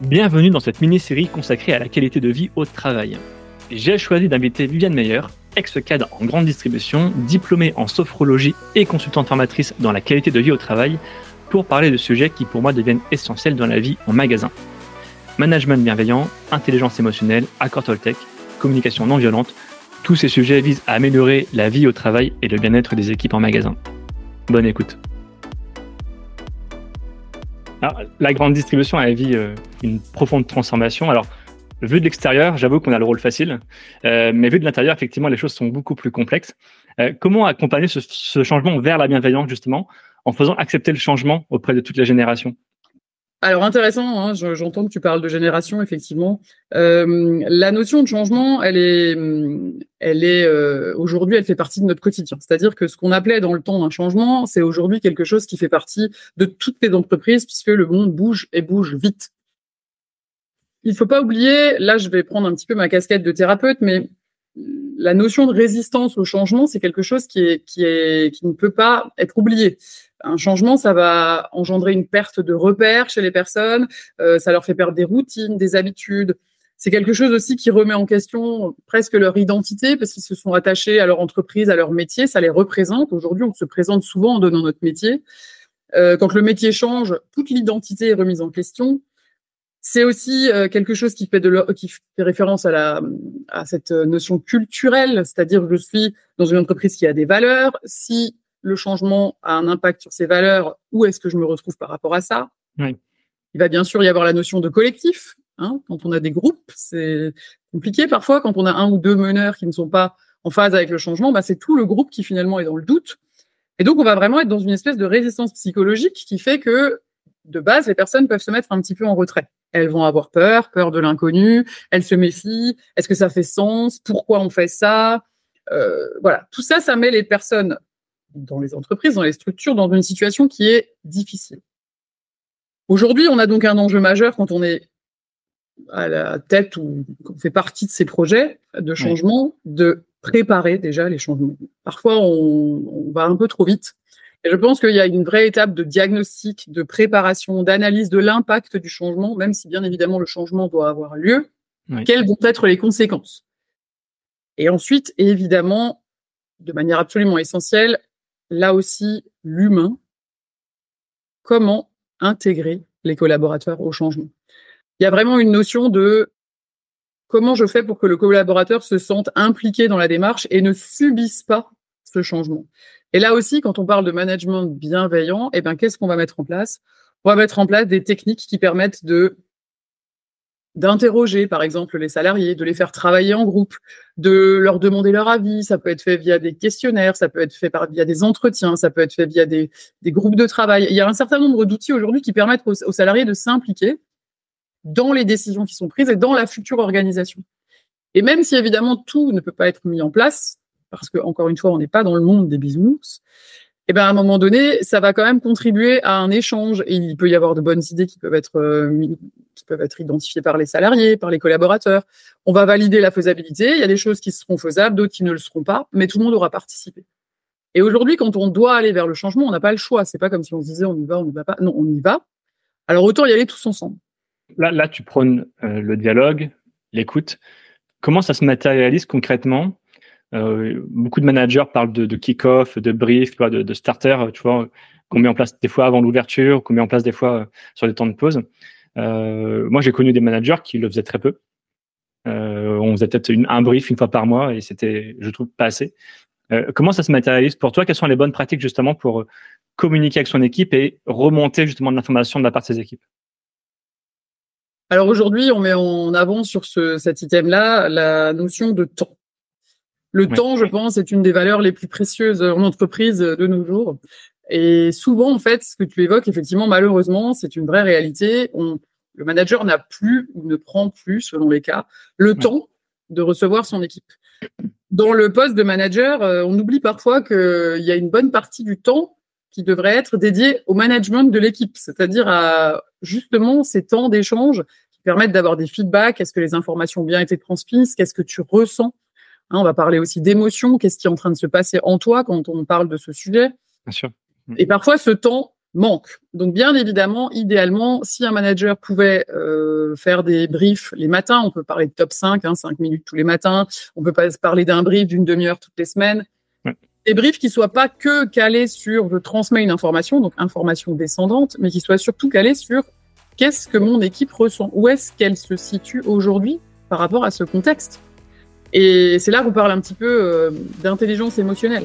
Bienvenue dans cette mini-série consacrée à la qualité de vie au travail. J'ai choisi d'inviter Viviane Meyer, ex-cadre en grande distribution, diplômée en sophrologie et consultante formatrice dans la qualité de vie au travail, pour parler de sujets qui pour moi deviennent essentiels dans la vie en magasin. Management bienveillant, intelligence émotionnelle, accord Toltec, communication non violente, tous ces sujets visent à améliorer la vie au travail et le bien-être des équipes en magasin. Bonne écoute. Alors, la grande distribution a vu euh, une profonde transformation. Alors, vu de l'extérieur, j'avoue qu'on a le rôle facile, euh, mais vu de l'intérieur, effectivement, les choses sont beaucoup plus complexes. Euh, comment accompagner ce, ce, changement vers la bienveillance, justement, en faisant accepter le changement auprès de toutes les générations? Alors intéressant, hein, j'entends que tu parles de génération, effectivement. Euh, la notion de changement, elle est, elle est euh, aujourd'hui, elle fait partie de notre quotidien. C'est-à-dire que ce qu'on appelait dans le temps un changement, c'est aujourd'hui quelque chose qui fait partie de toutes les entreprises, puisque le monde bouge et bouge vite. Il faut pas oublier, là, je vais prendre un petit peu ma casquette de thérapeute, mais la notion de résistance au changement, c'est quelque chose qui est, qui est, qui ne peut pas être oublié un changement, ça va engendrer une perte de repères chez les personnes, euh, ça leur fait perdre des routines, des habitudes. C'est quelque chose aussi qui remet en question presque leur identité parce qu'ils se sont attachés à leur entreprise, à leur métier, ça les représente. Aujourd'hui, on se présente souvent en donnant notre métier. Euh, quand le métier change, toute l'identité est remise en question. C'est aussi euh, quelque chose qui fait, de qui fait référence à, la, à cette notion culturelle, c'est-à-dire je suis dans une entreprise qui a des valeurs. Si le changement a un impact sur ces valeurs, où est-ce que je me retrouve par rapport à ça Il va bien sûr y avoir la notion de collectif. Hein, quand on a des groupes, c'est compliqué parfois. Quand on a un ou deux meneurs qui ne sont pas en phase avec le changement, bah, c'est tout le groupe qui finalement est dans le doute. Et donc, on va vraiment être dans une espèce de résistance psychologique qui fait que, de base, les personnes peuvent se mettre un petit peu en retrait. Elles vont avoir peur, peur de l'inconnu, elles se méfient. Est-ce que ça fait sens? Pourquoi on fait ça? Euh, Voilà, tout ça, ça met les personnes dans les entreprises, dans les structures, dans une situation qui est difficile. Aujourd'hui, on a donc un enjeu majeur quand on est à la tête ou qu'on fait partie de ces projets de changement, de préparer déjà les changements. Parfois, on, on, va un peu trop vite. Et je pense qu'il y a une vraie étape de diagnostic, de préparation, d'analyse de l'impact du changement, même si bien évidemment le changement doit avoir lieu. Quelles vont être les conséquences? Et ensuite, évidemment, de manière absolument essentielle, là aussi l'humain, comment intégrer les collaborateurs au changement? Il y a vraiment une notion de comment je fais pour que le collaborateur se sente impliqué dans la démarche et ne subisse pas ce changement. Et là aussi, quand on parle de management bienveillant, eh ben, qu'est-ce qu'on va mettre en place? On va mettre en place des techniques qui permettent de d'interroger, par exemple, les salariés, de les faire travailler en groupe, de leur demander leur avis. Ça peut être fait via des questionnaires, ça peut être fait par, via des entretiens, ça peut être fait via des, groupes de travail. Il y a un certain nombre d'outils aujourd'hui qui permettent aux, salariés de s'impliquer dans les décisions qui sont prises et dans la future organisation. Et même si évidemment tout ne peut pas être mis en place, parce que encore une fois, on n'est pas dans le monde des bisounours, eh ben à un moment donné, ça va quand même contribuer à un échange. Et il peut y avoir de bonnes idées qui peuvent être euh, qui peuvent être identifiées par les salariés, par les collaborateurs. On va valider la faisabilité. Il y a des choses qui seront faisables, d'autres qui ne le seront pas, mais tout le monde aura participé. Et aujourd'hui, quand on doit aller vers le changement, on n'a pas le choix. C'est pas comme si on se disait on y va, on n'y va pas. Non, on y va. Alors autant y aller tous ensemble. Là, là, tu prônes euh, le dialogue, l'écoute. Comment ça se matérialise concrètement? Euh, beaucoup de managers parlent de, de kick-off, de brief, de, starter, tu vois, qu'on met en place des fois avant l'ouverture, qu'on met en place des fois euh, sur des temps de pause. Euh, moi, j'ai connu des managers qui le faisaient très peu. Euh, on faisait peut-être un brief une fois par mois et c'était, je trouve, pas assez. Euh, comment ça se matérialise pour toi? Quelles sont les bonnes pratiques justement pour communiquer avec son équipe et remonter justement de l'information de la part de ses équipes? Alors aujourd'hui, on met en avant sur ce, cet item-là la notion de temps. Le temps, je pense, est une des valeurs les plus précieuses en entreprise de nos jours. Et souvent, en fait, ce que tu évoques, effectivement, malheureusement, c'est une vraie réalité. On, le manager n'a plus ou ne prend plus, selon les cas, le temps de recevoir son équipe. Dans le poste de manager, euh, on oublie parfois qu'il y a une bonne partie du temps qui devrait être dédié au management de l'équipe, c'est-à-dire à justement ces temps d'échange qui permettent d'avoir des feedbacks. Est-ce que les informations ont bien été transmises? Qu'est-ce que tu ressens? Hein, on va parler aussi d'émotions. Qu'est-ce qui est en train de se passer en toi quand on parle de ce sujet? Bien sûr. Et parfois, ce temps, manque. Donc bien évidemment, idéalement, si un manager pouvait euh, faire des briefs les matins, on peut parler de top 5, hein, 5 minutes tous les matins, on peut pas parler d'un brief d'une demi-heure toutes les semaines. Des briefs qui soient pas que calés sur je transmets une information, donc information descendante, mais qui soient surtout calés sur qu'est-ce que mon équipe ressent, où est-ce qu'elle se situe aujourd'hui par rapport à ce contexte? Et c'est là qu'on parle un petit peu euh, d'intelligence émotionnelle.